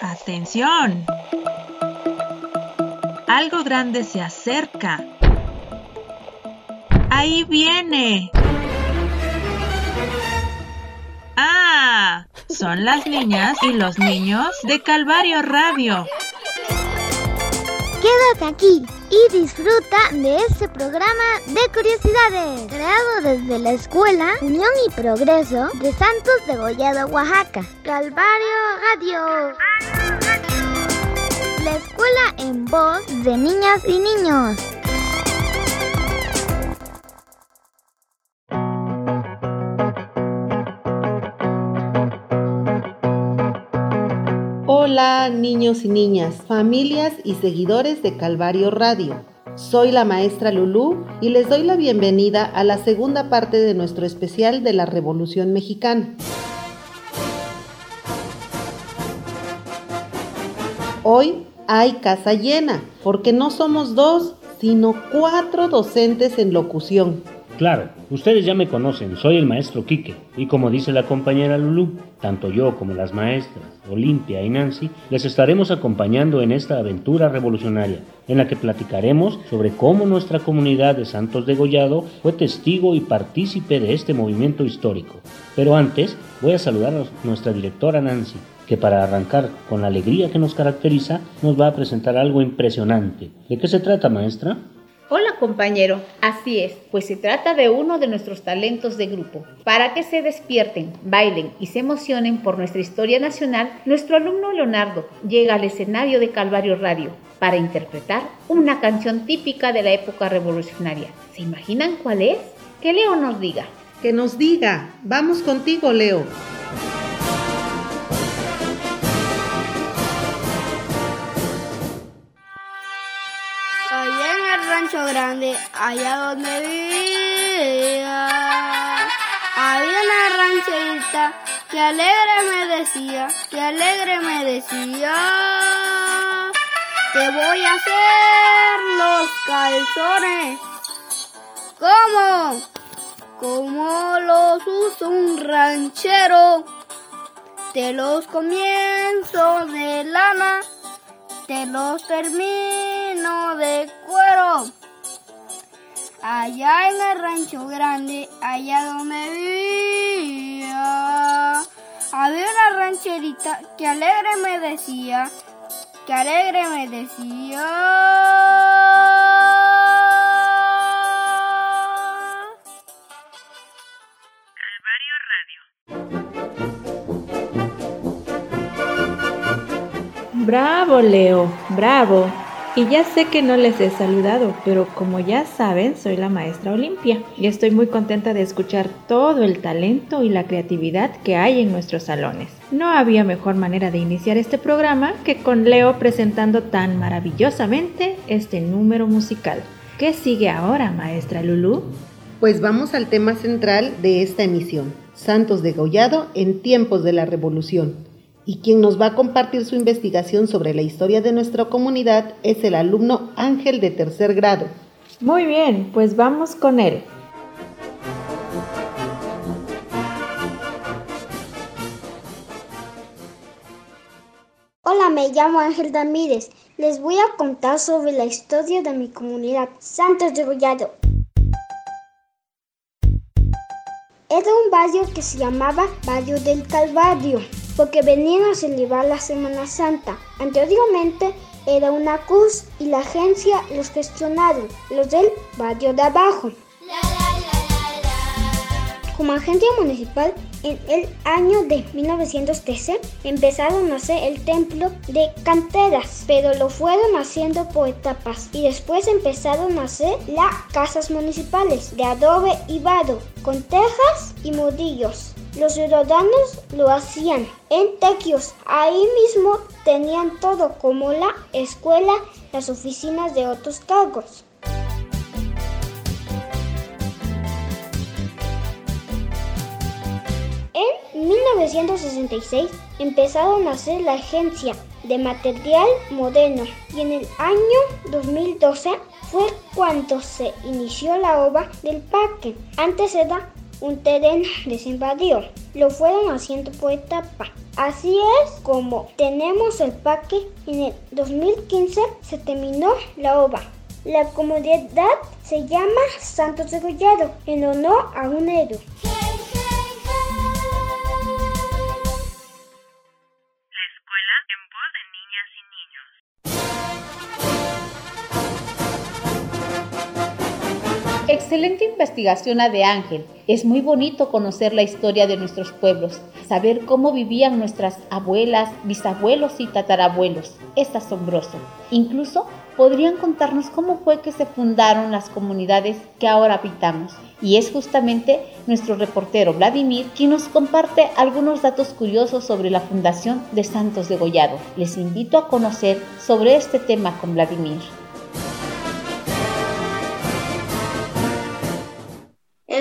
Atención. Algo grande se acerca. Ahí viene. Ah, son las niñas y los niños de Calvario Radio. Quédate aquí y disfruta de este programa de curiosidades, creado desde la Escuela Unión y Progreso de Santos de Gollado, Oaxaca. Calvario Radio. La escuela en voz de niñas y niños. Hola niños y niñas, familias y seguidores de Calvario Radio. Soy la maestra Lulú y les doy la bienvenida a la segunda parte de nuestro especial de la Revolución Mexicana. Hoy hay casa llena, porque no somos dos, sino cuatro docentes en locución. Claro, ustedes ya me conocen, soy el maestro Quique, y como dice la compañera Lulú, tanto yo como las maestras Olimpia y Nancy les estaremos acompañando en esta aventura revolucionaria, en la que platicaremos sobre cómo nuestra comunidad de Santos de Gollado fue testigo y partícipe de este movimiento histórico. Pero antes, voy a saludar a nuestra directora Nancy, que para arrancar con la alegría que nos caracteriza, nos va a presentar algo impresionante. ¿De qué se trata, maestra? Hola compañero, así es, pues se trata de uno de nuestros talentos de grupo. Para que se despierten, bailen y se emocionen por nuestra historia nacional, nuestro alumno Leonardo llega al escenario de Calvario Radio para interpretar una canción típica de la época revolucionaria. ¿Se imaginan cuál es? Que Leo nos diga. Que nos diga. Vamos contigo, Leo. Grande, allá donde vivía. Había una rancherita que alegre me decía, que alegre me decía, te voy a hacer los calzones. ¿Cómo? Como los usa un ranchero, te los comienzo de lana, te los termino de cuero. Allá en el rancho grande, allá donde vivía, había una rancherita que alegre me decía, que alegre me decía. Bravo, Leo, bravo. Y ya sé que no les he saludado, pero como ya saben, soy la maestra Olimpia y estoy muy contenta de escuchar todo el talento y la creatividad que hay en nuestros salones. No había mejor manera de iniciar este programa que con Leo presentando tan maravillosamente este número musical. ¿Qué sigue ahora, maestra Lulu? Pues vamos al tema central de esta emisión, Santos degollado en tiempos de la Revolución y quien nos va a compartir su investigación sobre la historia de nuestra comunidad es el alumno Ángel de tercer grado. Muy bien, pues vamos con él. Hola, me llamo Ángel Ramírez. Les voy a contar sobre la historia de mi comunidad, Santos de Gollado. Era un barrio que se llamaba Barrio del Calvario porque venían a celebrar la Semana Santa. Anteriormente era una cruz y la agencia los gestionaron, los del barrio de abajo. Como agencia municipal, en el año de 1913 empezaron a hacer el templo de canteras, pero lo fueron haciendo por etapas y después empezaron a hacer las casas municipales de adobe y barro, con tejas y mudillos. Los ciudadanos lo hacían en tequios. Ahí mismo tenían todo como la escuela, las oficinas de otros cargos. En 1966 empezaron a hacer la agencia de material moderno y en el año 2012 fue cuando se inició la obra del parque. Antes era un terreno desinvadido. Lo fueron haciendo por etapa. Así es como tenemos el parque. En el 2015 se terminó la obra. La comunidad se llama Santos de en honor a un héroe. Excelente investigación la de Ángel. Es muy bonito conocer la historia de nuestros pueblos, saber cómo vivían nuestras abuelas, bisabuelos y tatarabuelos. Es asombroso. Incluso podrían contarnos cómo fue que se fundaron las comunidades que ahora habitamos. Y es justamente nuestro reportero Vladimir quien nos comparte algunos datos curiosos sobre la fundación de Santos de Gollado. Les invito a conocer sobre este tema con Vladimir.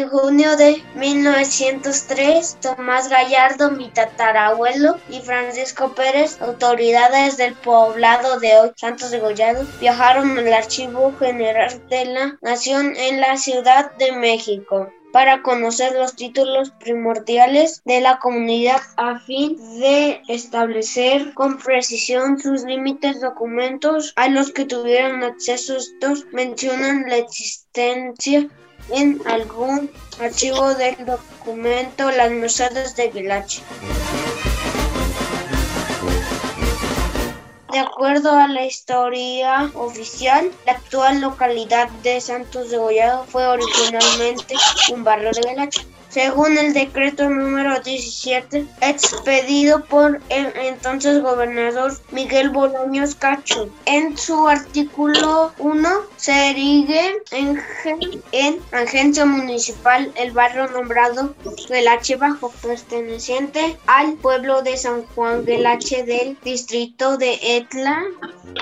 En junio de 1903, Tomás Gallardo, mi tatarabuelo, y Francisco Pérez, autoridades del poblado de hoy, Santos de Gollado, viajaron al Archivo General de la Nación en la Ciudad de México para conocer los títulos primordiales de la comunidad a fin de establecer con precisión sus límites documentos a los que tuvieron acceso estos mencionan la existencia en algún archivo del documento Las Mercedes de Guilache. De acuerdo a la historia oficial, la actual localidad de Santos de Gollado fue originalmente un barrio de Guilache según el decreto número 17 expedido por el entonces gobernador Miguel Bolaños Cacho. En su artículo 1 se erige en, en agencia municipal el barrio nombrado Gelache Bajo, perteneciente al pueblo de San Juan Gelache del distrito de Etla.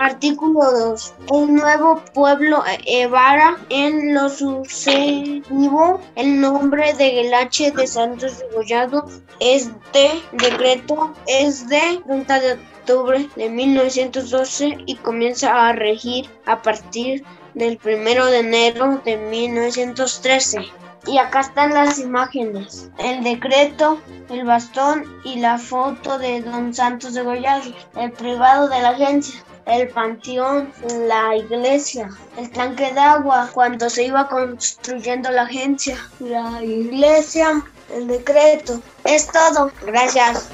Artículo 2. Un nuevo pueblo Evara en lo sucesivo el nombre de Gelache de Santos Degollado este decreto es de 30 de octubre de 1912 y comienza a regir a partir del 1 de enero de 1913. Y acá están las imágenes, el decreto, el bastón y la foto de Don Santos de Gollado, el privado de la agencia el panteón, la iglesia, el tanque de agua cuando se iba construyendo la agencia, la iglesia, el decreto. Es todo. Gracias.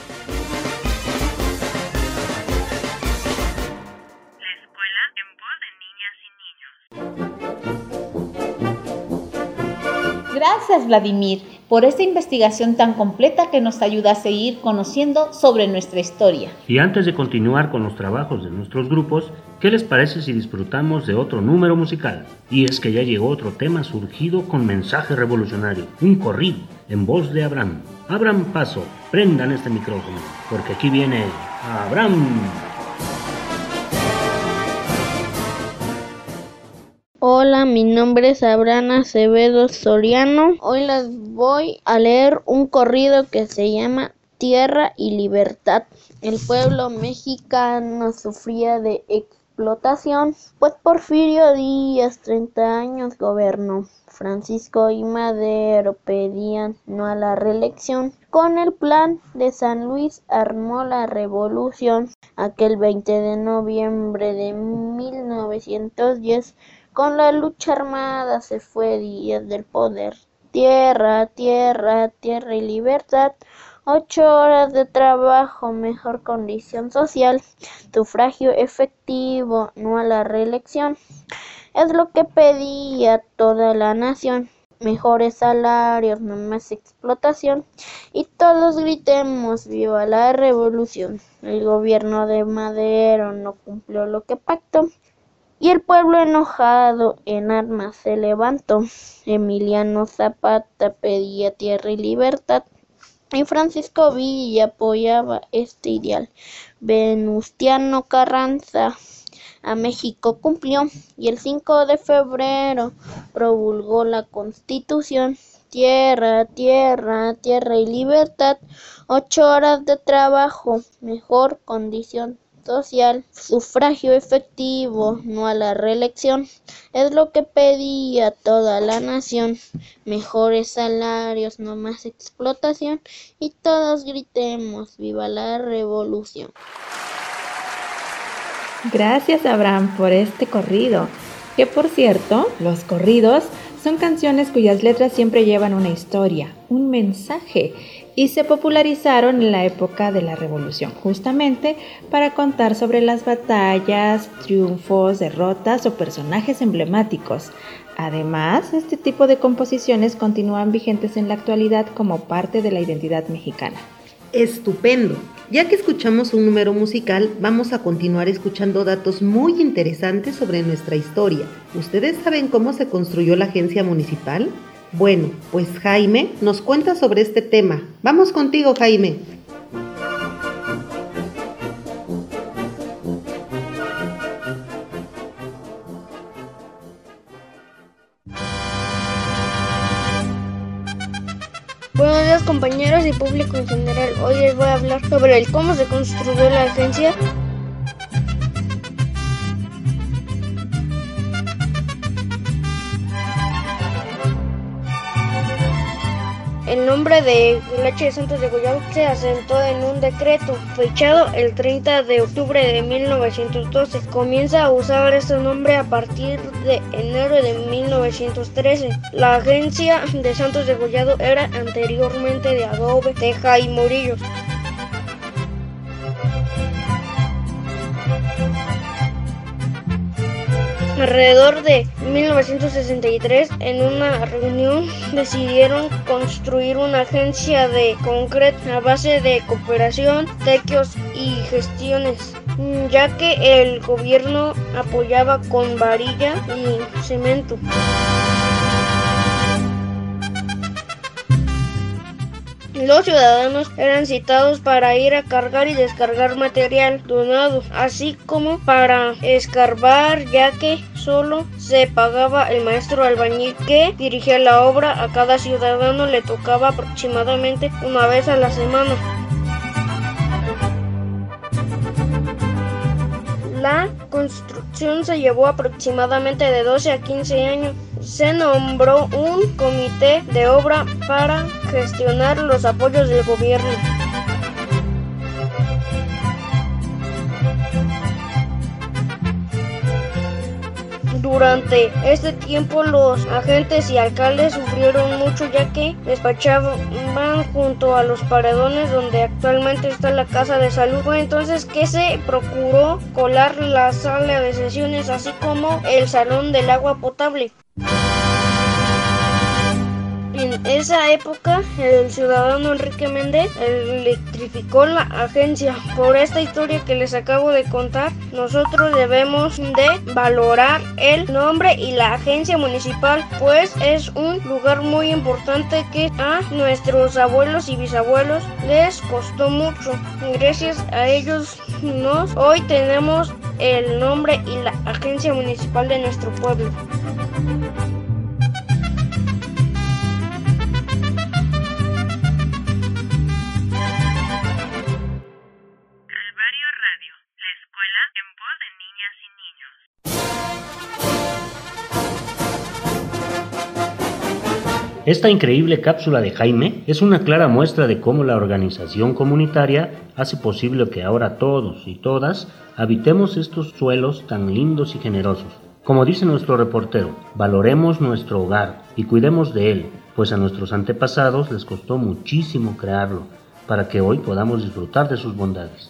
Gracias, Vladimir, por esta investigación tan completa que nos ayuda a seguir conociendo sobre nuestra historia. Y antes de continuar con los trabajos de nuestros grupos, ¿qué les parece si disfrutamos de otro número musical? Y es que ya llegó otro tema surgido con mensaje revolucionario, un corrido, en voz de Abraham. Abraham Paso, prendan este micrófono, porque aquí viene Abraham. Hola, mi nombre es Abraham Acevedo Soriano. Hoy les voy a leer un corrido que se llama Tierra y Libertad. El pueblo mexicano sufría de explotación, pues Porfirio Díaz 30 años gobernó. Francisco y Madero pedían no a la reelección. Con el plan de San Luis armó la revolución. Aquel 20 de noviembre de 1910 con la lucha armada se fue Díaz del poder. Tierra, tierra, tierra y libertad. Ocho horas de trabajo, mejor condición social, sufragio efectivo, no a la reelección. Es lo que pedía toda la nación. Mejores salarios, no más explotación. Y todos gritemos viva la revolución. El gobierno de Madero no cumplió lo que pactó. Y el pueblo enojado en armas se levantó. Emiliano Zapata pedía tierra y libertad. Y Francisco Villa apoyaba este ideal. Venustiano Carranza a México cumplió y el 5 de febrero promulgó la Constitución. Tierra, tierra, tierra y libertad. Ocho horas de trabajo, mejor condición social, sufragio efectivo, no a la reelección, es lo que pedía toda la nación, mejores salarios, no más explotación, y todos gritemos, viva la revolución. Gracias Abraham por este corrido, que por cierto, los corridos son canciones cuyas letras siempre llevan una historia, un mensaje y se popularizaron en la época de la Revolución, justamente para contar sobre las batallas, triunfos, derrotas o personajes emblemáticos. Además, este tipo de composiciones continúan vigentes en la actualidad como parte de la identidad mexicana. Estupendo. Ya que escuchamos un número musical, vamos a continuar escuchando datos muy interesantes sobre nuestra historia. ¿Ustedes saben cómo se construyó la agencia municipal? Bueno, pues Jaime nos cuenta sobre este tema. Vamos contigo, Jaime. Buenos días compañeros y público en general. Hoy les voy a hablar sobre el cómo se construyó la agencia El nombre de H de Santos de se asentó en un decreto fechado el 30 de octubre de 1912. Comienza a usar este nombre a partir de enero de 1913. La agencia de Santos de Gollado era anteriormente de Adobe, Teja y Morillos. Alrededor de 1963, en una reunión, decidieron construir una agencia de concreto a base de cooperación, tequios y gestiones, ya que el gobierno apoyaba con varilla y cemento. Los ciudadanos eran citados para ir a cargar y descargar material donado, así como para escarbar, ya que solo se pagaba el maestro albañil que dirigía la obra. A cada ciudadano le tocaba aproximadamente una vez a la semana. La construcción se llevó aproximadamente de 12 a 15 años. Se nombró un comité de obra para gestionar los apoyos del gobierno. Durante este tiempo los agentes y alcaldes sufrieron mucho ya que despachaban junto a los paredones donde actualmente está la casa de salud. Entonces que se procuró colar la sala de sesiones así como el salón del agua potable. En esa época, el ciudadano Enrique Méndez electrificó la agencia. Por esta historia que les acabo de contar, nosotros debemos de valorar el nombre y la agencia municipal, pues es un lugar muy importante que a nuestros abuelos y bisabuelos les costó mucho. Gracias a ellos nos hoy tenemos el nombre y la agencia municipal de nuestro pueblo. Esta increíble cápsula de Jaime es una clara muestra de cómo la organización comunitaria hace posible que ahora todos y todas habitemos estos suelos tan lindos y generosos. Como dice nuestro reportero, valoremos nuestro hogar y cuidemos de él, pues a nuestros antepasados les costó muchísimo crearlo, para que hoy podamos disfrutar de sus bondades.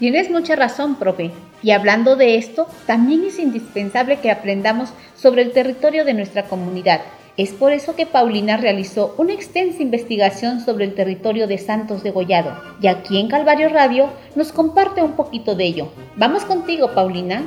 Tienes mucha razón, profe. Y hablando de esto, también es indispensable que aprendamos sobre el territorio de nuestra comunidad es por eso que Paulina realizó una extensa investigación sobre el territorio de Santos de Gollado y aquí en Calvario Radio nos comparte un poquito de ello. Vamos contigo, Paulina.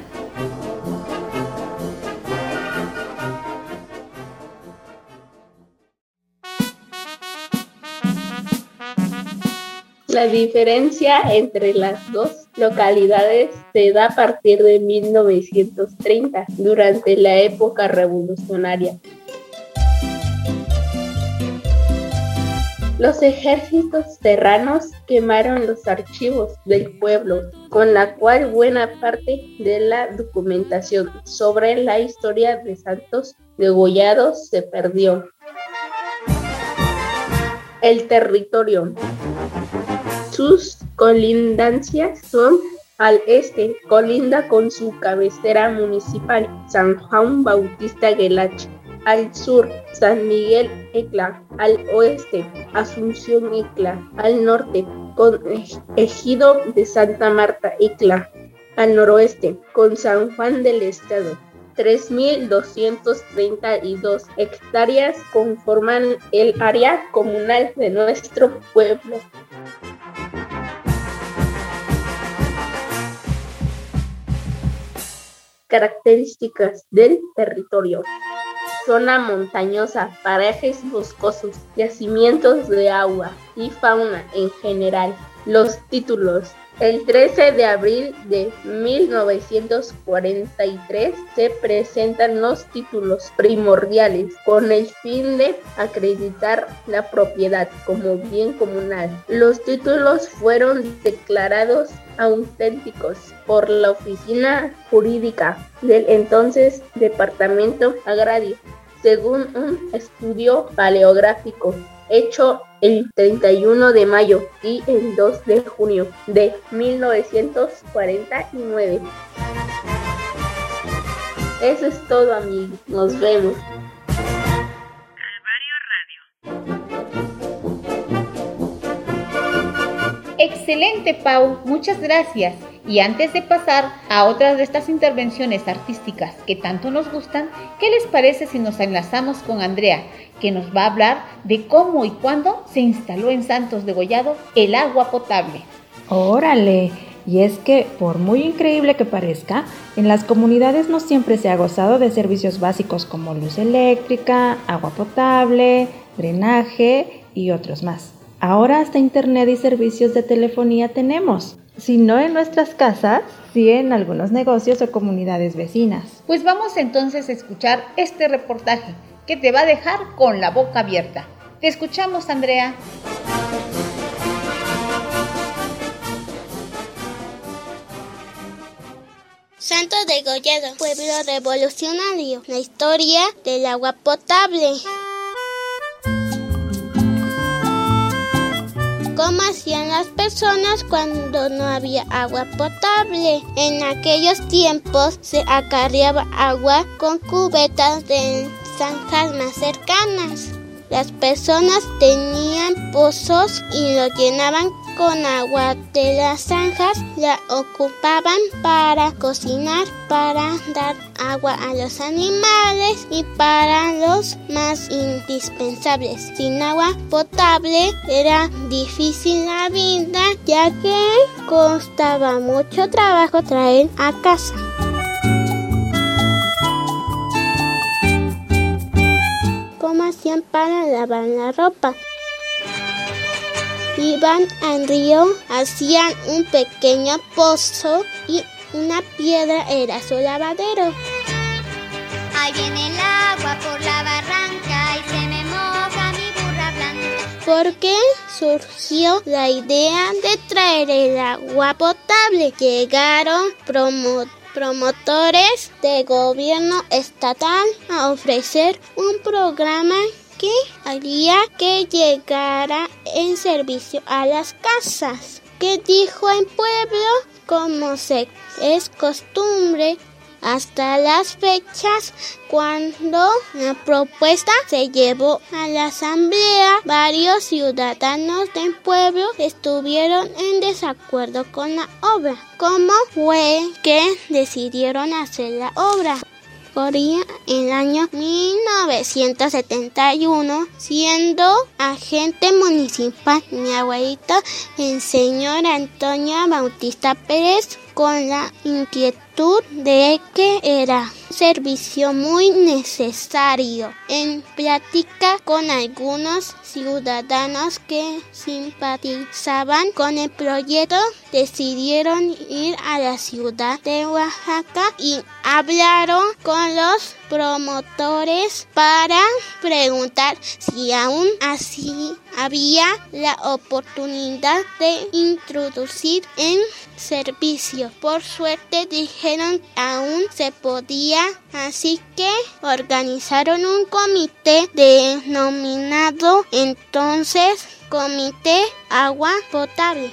La diferencia entre las dos localidades se da a partir de 1930, durante la época revolucionaria. Los ejércitos serranos quemaron los archivos del pueblo, con la cual buena parte de la documentación sobre la historia de santos degollados se perdió. El territorio. Sus colindancias son al este, colinda con su cabecera municipal, San Juan Bautista Guelache. Al sur, San Miguel Ecla. Al oeste, Asunción Ecla. Al norte, con Ejido de Santa Marta Ecla. Al noroeste, con San Juan del Estado. 3.232 hectáreas conforman el área comunal de nuestro pueblo. Características del territorio. Zona montañosa, parajes boscosos, yacimientos de agua y fauna en general. Los títulos. El 13 de abril de 1943 se presentan los títulos primordiales con el fin de acreditar la propiedad como bien comunal. Los títulos fueron declarados auténticos por la oficina jurídica del entonces Departamento Agrario, según un estudio paleográfico hecho el 31 de mayo y el 2 de junio de 1949. Eso es todo amigos, nos vemos. Excelente Pau, muchas gracias. Y antes de pasar a otras de estas intervenciones artísticas que tanto nos gustan, ¿qué les parece si nos enlazamos con Andrea, que nos va a hablar de cómo y cuándo se instaló en Santos de Gollado el agua potable. Órale, y es que, por muy increíble que parezca, en las comunidades no siempre se ha gozado de servicios básicos como luz eléctrica, agua potable, drenaje y otros más. Ahora hasta internet y servicios de telefonía tenemos. Si no en nuestras casas, sí en algunos negocios o comunidades vecinas. Pues vamos entonces a escuchar este reportaje que te va a dejar con la boca abierta. Te escuchamos, Andrea. Santo Degollado, pueblo revolucionario, la historia del agua potable. ¿Cómo hacían las personas cuando no había agua potable? En aquellos tiempos se acarreaba agua con cubetas de zanjas más cercanas. Las personas tenían pozos y lo llenaban con agua de las zanjas, la ocupaban para cocinar, para dar agua a los animales y para los más indispensables. Sin agua potable era difícil la vida ya que costaba mucho trabajo traer a casa. Para lavar la ropa. Iban al río, hacían un pequeño pozo y una piedra era su lavadero. Ahí viene el agua por la barranca y se me moja mi burra blanca. Porque surgió la idea de traer el agua potable. Llegaron promotores promotores de gobierno estatal a ofrecer un programa que haría que llegara en servicio a las casas. Que dijo en pueblo, como se es costumbre, hasta las fechas cuando la propuesta se llevó a la asamblea, varios ciudadanos del pueblo estuvieron en desacuerdo con la obra. ¿Cómo fue que decidieron hacer la obra? Corría el año 1971, siendo agente municipal. Mi abuelita, el señor Antonio Bautista Pérez, con la inquietud de que era servicio muy necesario. En plática con algunos ciudadanos que simpatizaban con el proyecto, decidieron ir a la ciudad de Oaxaca y hablaron con los promotores para preguntar si aún así había la oportunidad de introducir en servicio. Por suerte dijeron aún se podía, así que organizaron un comité denominado entonces Comité Agua Potable.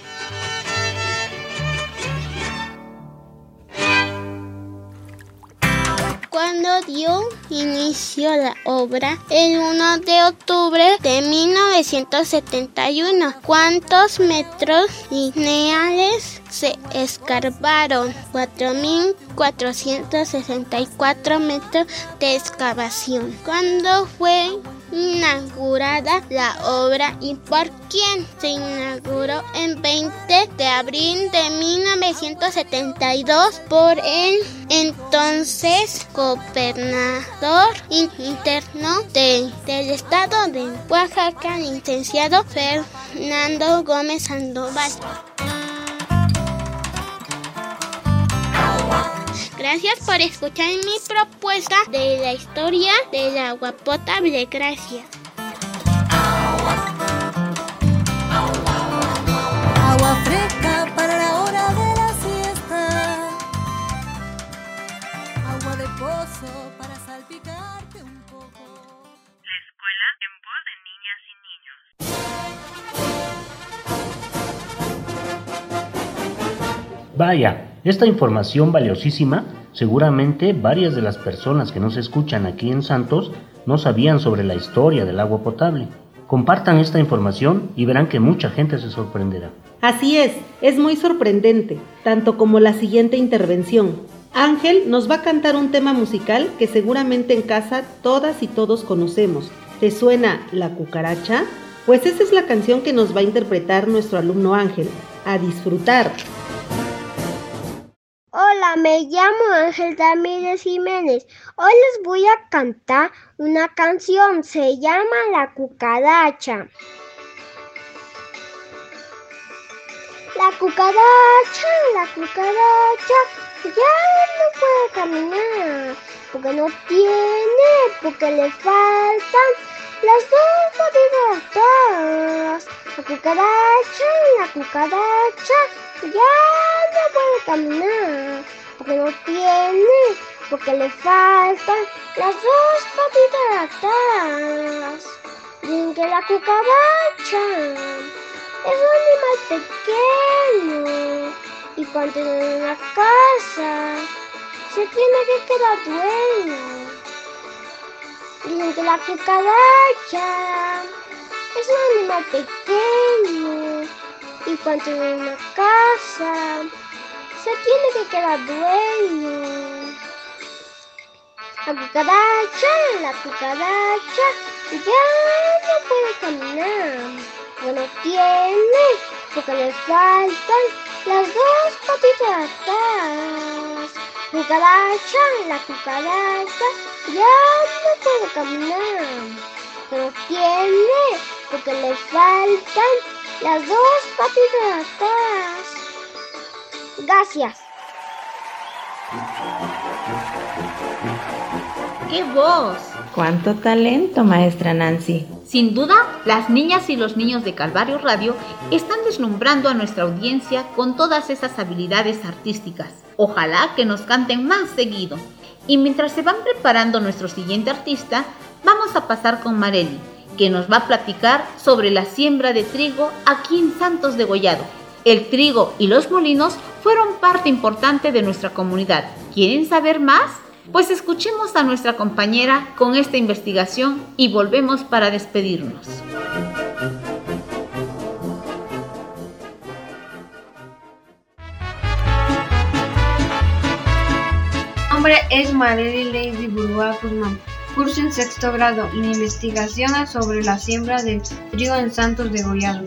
Cuando dio inicio la obra el 1 de octubre de 1971. ¿Cuántos metros lineales se escarbaron? 4.464 metros de excavación. ¿Cuándo fue inaugurada la obra y por quién se inauguró en 20 de abril de 1972 por el entonces gobernador interno del estado de Oaxaca, licenciado Fernando Gómez Sandoval. Gracias por escuchar mi propuesta de la historia del agua potable. Gracias. Agua fresca para la hora de la siesta. Agua de pozo para salpicarte un poco. La escuela en voz de niñas y niños. Vaya, esta información valiosísima, seguramente varias de las personas que nos escuchan aquí en Santos no sabían sobre la historia del agua potable. Compartan esta información y verán que mucha gente se sorprenderá. Así es, es muy sorprendente, tanto como la siguiente intervención. Ángel nos va a cantar un tema musical que seguramente en casa todas y todos conocemos. ¿Te suena La cucaracha? Pues esa es la canción que nos va a interpretar nuestro alumno Ángel. A disfrutar. Hola, me llamo Ángel Ramírez Jiménez. Hoy les voy a cantar una canción. Se llama La cucaracha. La cucaracha, la cucaracha, ya no puede caminar. Porque no tiene, porque le faltan las dos patitas atrás. La cucaracha, la cucaracha, ya caminar. Porque no tiene, porque le faltan las dos patitas atrás. Dicen que la cucaracha es un animal pequeño y cuando en una casa se tiene que quedar dueño. Dicen que la cucaracha es un animal pequeño y cuando en una casa se tiene que quedar dueño. La cucaracha, la cucaracha ya no puede caminar. Bueno, tiene porque le faltan las dos patitas atrás. Cucaracha, la cucaracha ya no puede caminar. Pero tiene porque le faltan las dos patitas atrás. Gracias. ¡Qué voz! ¡Cuánto talento, maestra Nancy! Sin duda, las niñas y los niños de Calvario Radio están deslumbrando a nuestra audiencia con todas esas habilidades artísticas. Ojalá que nos canten más seguido. Y mientras se van preparando nuestro siguiente artista, vamos a pasar con Mareli, que nos va a platicar sobre la siembra de trigo aquí en Santos de Gollado. El trigo y los molinos fueron parte importante de nuestra comunidad. ¿Quieren saber más? Pues escuchemos a nuestra compañera con esta investigación y volvemos para despedirnos. Mi nombre es Marely Lady Burgoa Guzmán. Curso en sexto grado en investigaciones sobre la siembra del trigo en Santos de Gollado.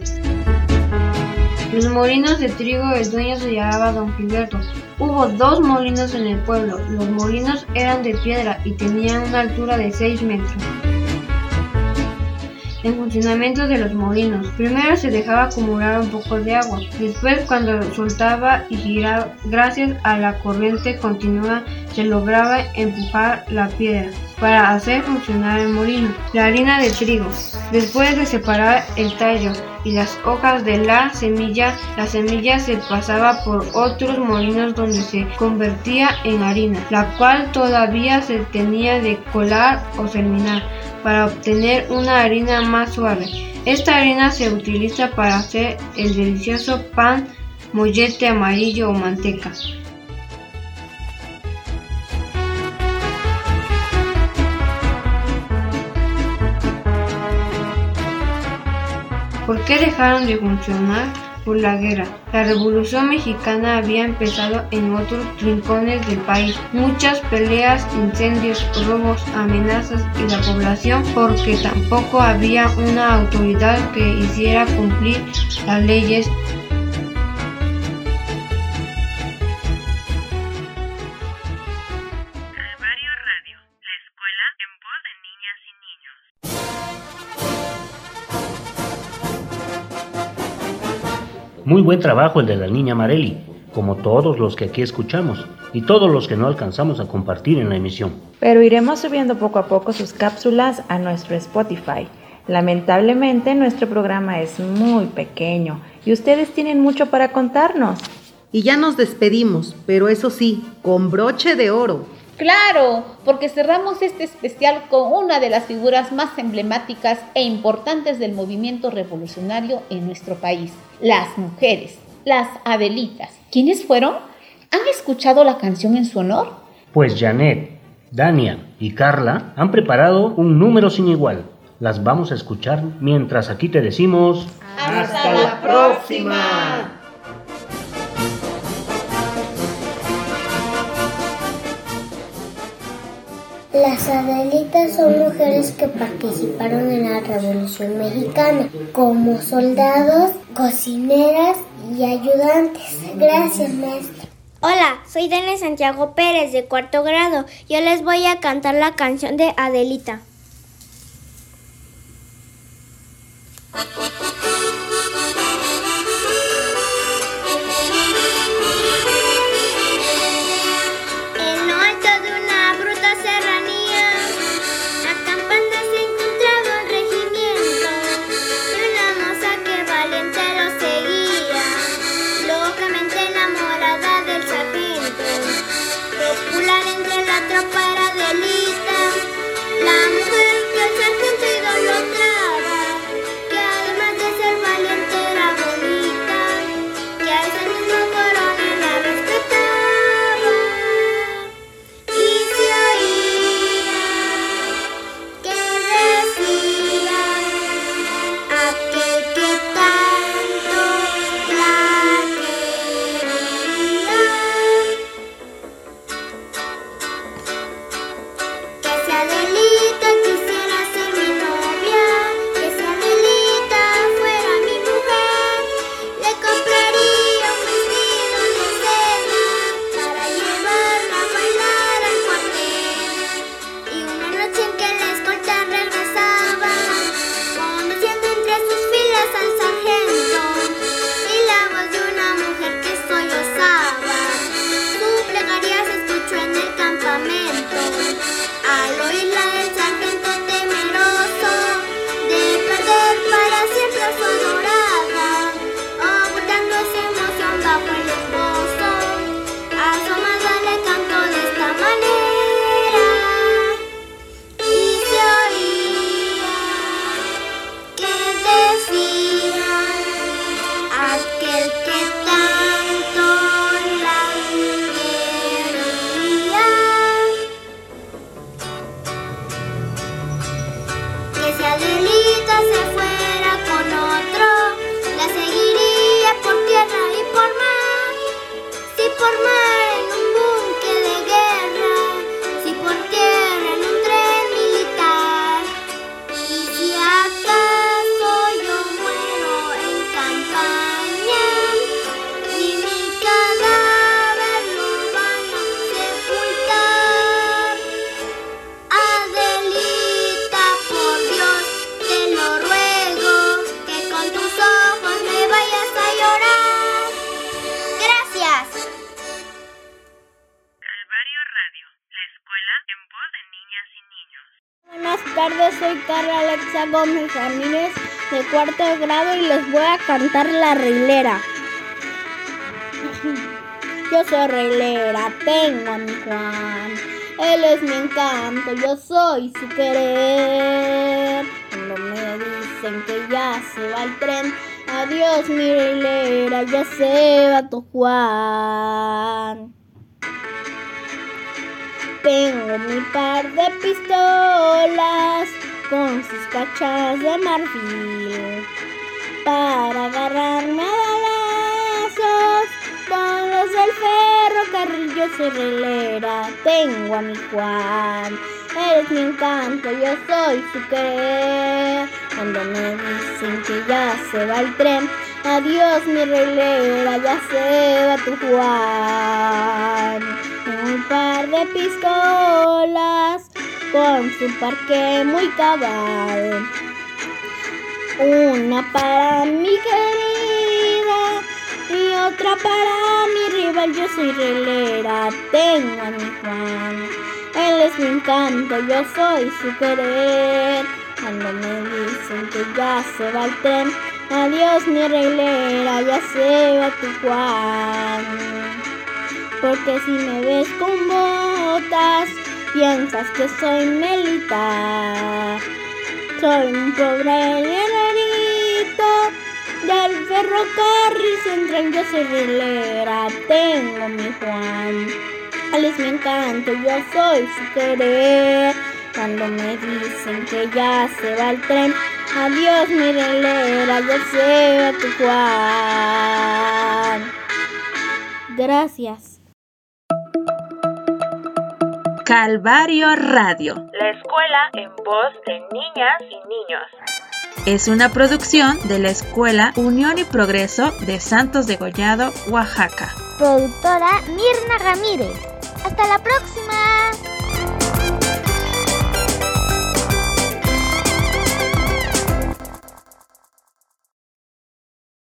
Los molinos de trigo el dueño se llamaba Don Gilberto. Hubo dos molinos en el pueblo. Los molinos eran de piedra y tenían una altura de 6 metros. El funcionamiento de los molinos. Primero se dejaba acumular un poco de agua. Después cuando soltaba y giraba, gracias a la corriente continua, se lograba empujar la piedra para hacer funcionar el molino. La harina de trigo. Después de separar el tallo y las hojas de la semilla, la semilla se pasaba por otros molinos donde se convertía en harina, la cual todavía se tenía de colar o terminar para obtener una harina más suave. Esta harina se utiliza para hacer el delicioso pan, mollete amarillo o manteca. ¿Por qué dejaron de funcionar? Por la guerra. La revolución mexicana había empezado en otros rincones del país. Muchas peleas, incendios, robos, amenazas y la población porque tampoco había una autoridad que hiciera cumplir las leyes Muy buen trabajo el de la niña Mareli, como todos los que aquí escuchamos y todos los que no alcanzamos a compartir en la emisión. Pero iremos subiendo poco a poco sus cápsulas a nuestro Spotify. Lamentablemente nuestro programa es muy pequeño y ustedes tienen mucho para contarnos. Y ya nos despedimos, pero eso sí, con broche de oro. Claro, porque cerramos este especial con una de las figuras más emblemáticas e importantes del movimiento revolucionario en nuestro país, las mujeres, las Adelitas. ¿Quiénes fueron? ¿Han escuchado la canción en su honor? Pues Janet, Dania y Carla han preparado un número sin igual. Las vamos a escuchar mientras aquí te decimos... ¡Hasta la próxima! Las Adelitas son mujeres que participaron en la Revolución Mexicana como soldados, cocineras y ayudantes. Gracias, maestra. Hola, soy Dene Santiago Pérez de cuarto grado. Yo les voy a cantar la canción de Adelita. Gómez Ramírez de cuarto grado y les voy a cantar la reilera. Yo soy reilera, tengo a mi Juan. Él es mi encanto, yo soy su querer. Cuando me dicen que ya se va el tren, adiós mi reilera, ya se va tu Juan. Tengo mi par de pistolas con sus cachas de marfil para agarrarme a balazos con los del ferrocarril. Yo soy relera, tengo a mi Juan. Eres mi encanto, yo soy su querer. Cuando me dicen que ya se va el tren, adiós mi relera, ya se va tu Juan. Un par de pistolas con su parque muy cabal. Una para mi querida y otra para mi rival. Yo soy relera, tengo a mi Juan. Él es mi encanto, yo soy su querer. Cuando me dicen que ya se va el tren, adiós mi reglera, ya se va tu Juan. Porque si me ves con botas, piensas que soy Melita. Soy un pobre guerrerito del ferrocarril central. Yo soy relera, tengo mi Juan. Él es mi encanto, yo soy su querer. Cuando me dicen que ya se va el tren, adiós mi relera, ya se va tu Juan. Gracias. Calvario Radio, la escuela en voz de niñas y niños. Es una producción de la Escuela Unión y Progreso de Santos de Gollado, Oaxaca. Productora Mirna Ramírez. Hasta la próxima.